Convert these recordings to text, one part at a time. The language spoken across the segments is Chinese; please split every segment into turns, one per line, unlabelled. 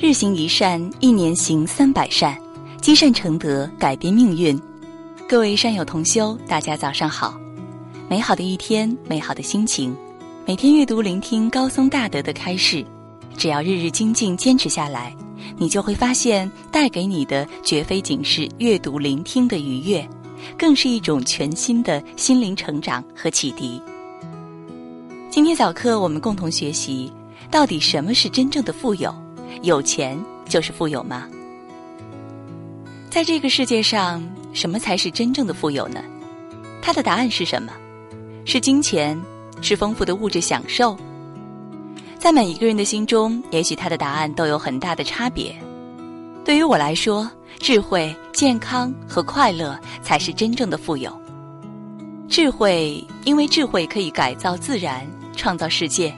日行一善，一年行三百善，积善成德，改变命运。各位善友同修，大家早上好！美好的一天，美好的心情，每天阅读聆听高僧大德的开示，只要日日精进坚持下来，你就会发现，带给你的绝非仅是阅读聆听的愉悦，更是一种全新的心灵成长和启迪。今天早课，我们共同学习，到底什么是真正的富有？有钱就是富有吗？在这个世界上，什么才是真正的富有呢？它的答案是什么？是金钱？是丰富的物质享受？在每一个人的心中，也许他的答案都有很大的差别。对于我来说，智慧、健康和快乐才是真正的富有。智慧，因为智慧可以改造自然，创造世界。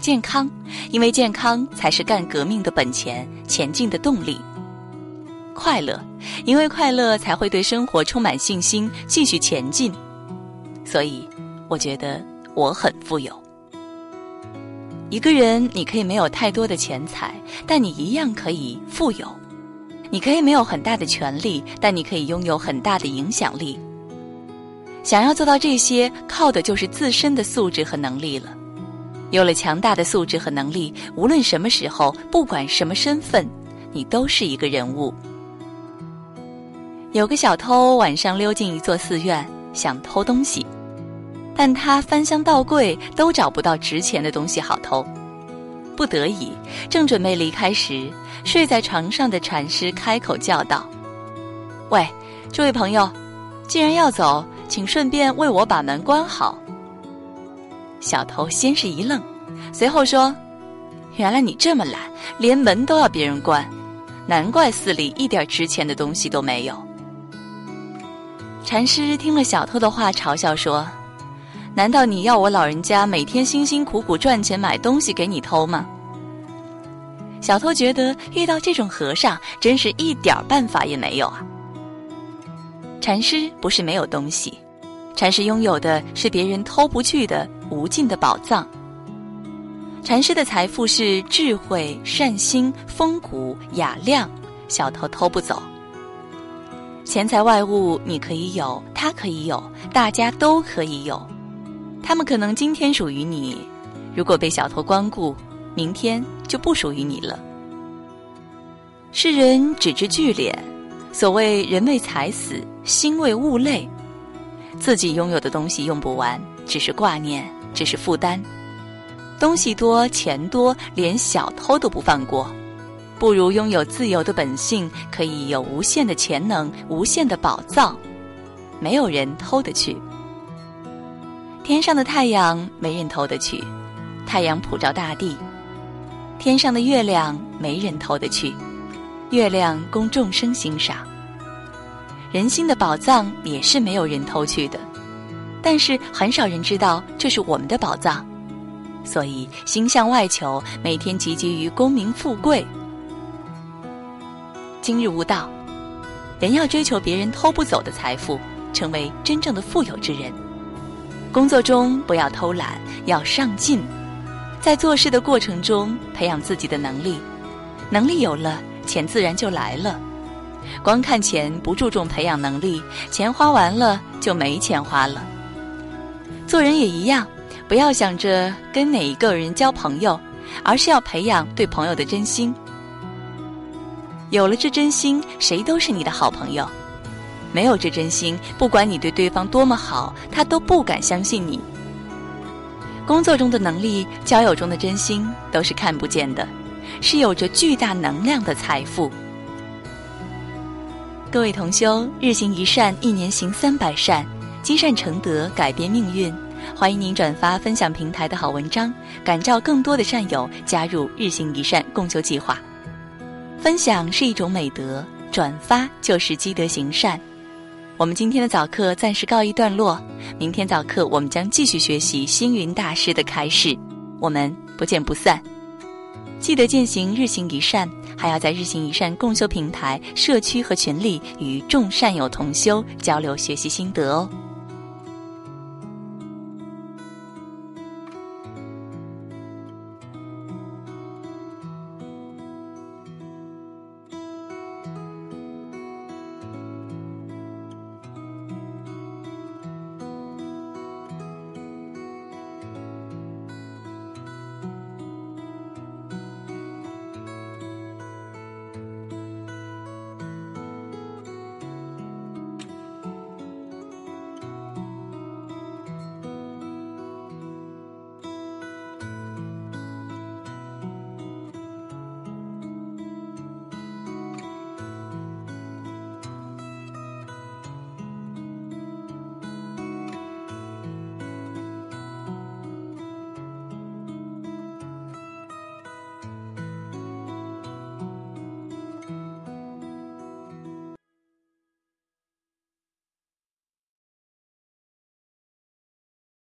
健康，因为健康才是干革命的本钱，前进的动力。快乐，因为快乐才会对生活充满信心，继续前进。所以，我觉得我很富有。一个人，你可以没有太多的钱财，但你一样可以富有；你可以没有很大的权利，但你可以拥有很大的影响力。想要做到这些，靠的就是自身的素质和能力了。有了强大的素质和能力，无论什么时候，不管什么身份，你都是一个人物。有个小偷晚上溜进一座寺院，想偷东西，但他翻箱倒柜都找不到值钱的东西好偷，不得已，正准备离开时，睡在床上的禅师开口叫道：“喂，这位朋友，既然要走，请顺便为我把门关好。”小偷先是一愣，随后说：“原来你这么懒，连门都要别人关，难怪寺里一点值钱的东西都没有。”禅师听了小偷的话，嘲笑说：“难道你要我老人家每天辛辛苦苦赚钱买东西给你偷吗？”小偷觉得遇到这种和尚，真是一点办法也没有啊。禅师不是没有东西。禅师拥有的是别人偷不去的无尽的宝藏。禅师的财富是智慧、善心、风骨、雅量，小偷偷不走。钱财外物你可以有，他可以有，大家都可以有。他们可能今天属于你，如果被小偷光顾，明天就不属于你了。世人只知聚敛，所谓人为财死，心为物累。自己拥有的东西用不完，只是挂念，只是负担。东西多，钱多，连小偷都不放过，不如拥有自由的本性，可以有无限的潜能，无限的宝藏，没有人偷得去。天上的太阳没人偷得去，太阳普照大地；天上的月亮没人偷得去，月亮供众生欣赏。人心的宝藏也是没有人偷去的，但是很少人知道这是我们的宝藏，所以心向外求，每天汲汲于功名富贵。今日悟道，人要追求别人偷不走的财富，成为真正的富有之人。工作中不要偷懒，要上进，在做事的过程中培养自己的能力，能力有了，钱自然就来了。光看钱不注重培养能力，钱花完了就没钱花了。做人也一样，不要想着跟哪一个人交朋友，而是要培养对朋友的真心。有了这真心，谁都是你的好朋友；没有这真心，不管你对对方多么好，他都不敢相信你。工作中的能力，交友中的真心，都是看不见的，是有着巨大能量的财富。各位同修，日行一善，一年行三百善，积善成德，改变命运。欢迎您转发分享平台的好文章，感召更多的善友加入日行一善共修计划。分享是一种美德，转发就是积德行善。我们今天的早课暂时告一段落，明天早课我们将继续学习星云大师的开示，我们不见不散。记得践行日行一善。还要在日行一善共修平台、社区和群里与众善友同修交流学习心得哦。